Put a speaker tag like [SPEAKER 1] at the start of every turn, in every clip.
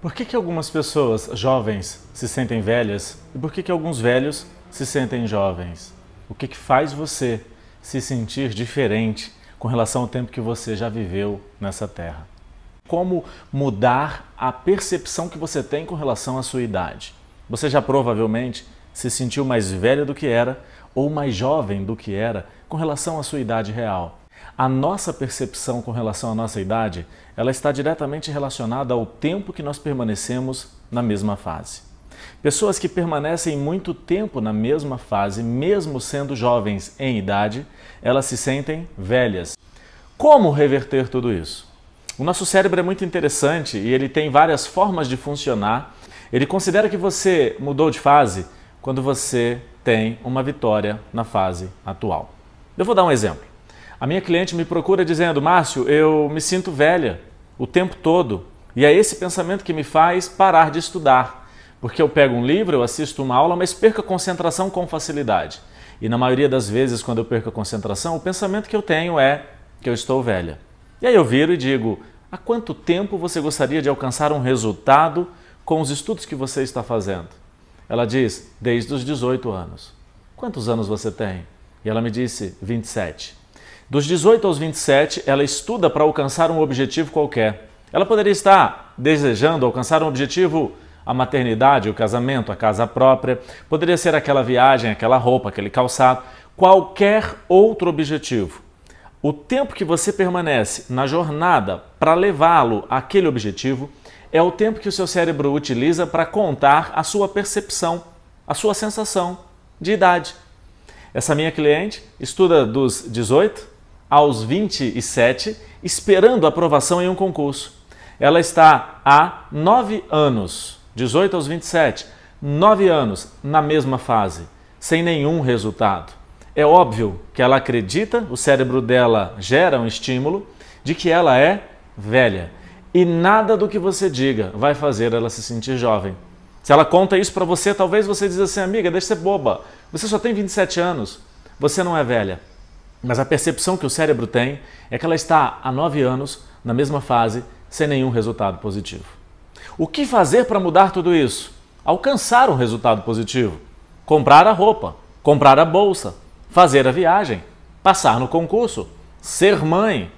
[SPEAKER 1] Por que, que algumas pessoas jovens se sentem velhas e por que, que alguns velhos se sentem jovens? O que, que faz você se sentir diferente com relação ao tempo que você já viveu nessa terra? Como mudar a percepção que você tem com relação à sua idade? Você já provavelmente se sentiu mais velho do que era ou mais jovem do que era com relação à sua idade real. A nossa percepção com relação à nossa idade, ela está diretamente relacionada ao tempo que nós permanecemos na mesma fase. Pessoas que permanecem muito tempo na mesma fase, mesmo sendo jovens em idade, elas se sentem velhas. Como reverter tudo isso? O nosso cérebro é muito interessante e ele tem várias formas de funcionar. Ele considera que você mudou de fase quando você tem uma vitória na fase atual. Eu vou dar um exemplo. A minha cliente me procura dizendo: Márcio, eu me sinto velha o tempo todo e é esse pensamento que me faz parar de estudar. Porque eu pego um livro, eu assisto uma aula, mas perco a concentração com facilidade. E na maioria das vezes, quando eu perco a concentração, o pensamento que eu tenho é que eu estou velha. E aí eu viro e digo: há quanto tempo você gostaria de alcançar um resultado com os estudos que você está fazendo? Ela diz: desde os 18 anos. Quantos anos você tem? E ela me disse: 27. Dos 18 aos 27, ela estuda para alcançar um objetivo qualquer. Ela poderia estar desejando alcançar um objetivo, a maternidade, o casamento, a casa própria, poderia ser aquela viagem, aquela roupa, aquele calçado, qualquer outro objetivo. O tempo que você permanece na jornada para levá-lo àquele objetivo é o tempo que o seu cérebro utiliza para contar a sua percepção, a sua sensação de idade. Essa minha cliente estuda dos 18 aos 27, esperando aprovação em um concurso. Ela está há nove anos, 18 aos 27, nove anos na mesma fase, sem nenhum resultado. É óbvio que ela acredita, o cérebro dela gera um estímulo de que ela é velha. E nada do que você diga vai fazer ela se sentir jovem. Se ela conta isso para você, talvez você diz assim, amiga, deixa de ser boba. Você só tem 27 anos, você não é velha. Mas a percepção que o cérebro tem é que ela está há nove anos na mesma fase, sem nenhum resultado positivo. O que fazer para mudar tudo isso? Alcançar um resultado positivo. Comprar a roupa, comprar a bolsa, fazer a viagem, passar no concurso, ser mãe.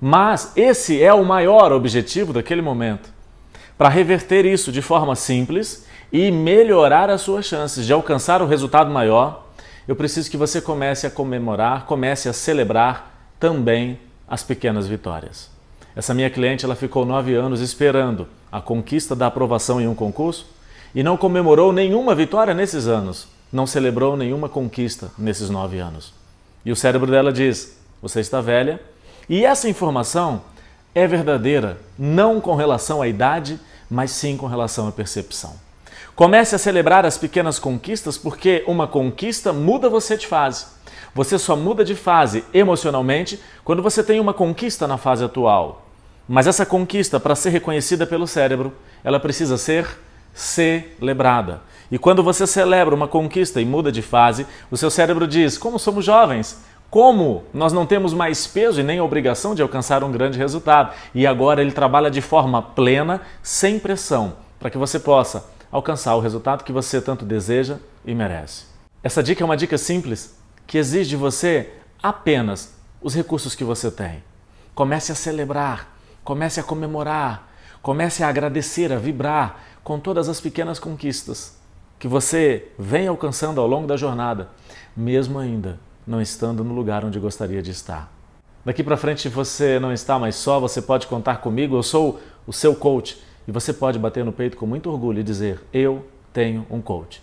[SPEAKER 1] Mas esse é o maior objetivo daquele momento. Para reverter isso de forma simples e melhorar as suas chances de alcançar o resultado maior, eu preciso que você comece a comemorar, comece a celebrar também as pequenas vitórias. Essa minha cliente ela ficou nove anos esperando a conquista da aprovação em um concurso e não comemorou nenhuma vitória nesses anos, não celebrou nenhuma conquista nesses nove anos. E o cérebro dela diz: você está velha. E essa informação é verdadeira, não com relação à idade, mas sim com relação à percepção. Comece a celebrar as pequenas conquistas, porque uma conquista muda você de fase. Você só muda de fase emocionalmente quando você tem uma conquista na fase atual. Mas essa conquista, para ser reconhecida pelo cérebro, ela precisa ser celebrada. E quando você celebra uma conquista e muda de fase, o seu cérebro diz: Como somos jovens, como nós não temos mais peso e nem obrigação de alcançar um grande resultado. E agora ele trabalha de forma plena, sem pressão, para que você possa alcançar o resultado que você tanto deseja e merece. Essa dica é uma dica simples que exige de você apenas os recursos que você tem. Comece a celebrar, comece a comemorar, comece a agradecer, a vibrar com todas as pequenas conquistas que você vem alcançando ao longo da jornada, mesmo ainda não estando no lugar onde gostaria de estar. Daqui para frente você não está mais só, você pode contar comigo, eu sou o seu coach e você pode bater no peito com muito orgulho e dizer: Eu tenho um coach.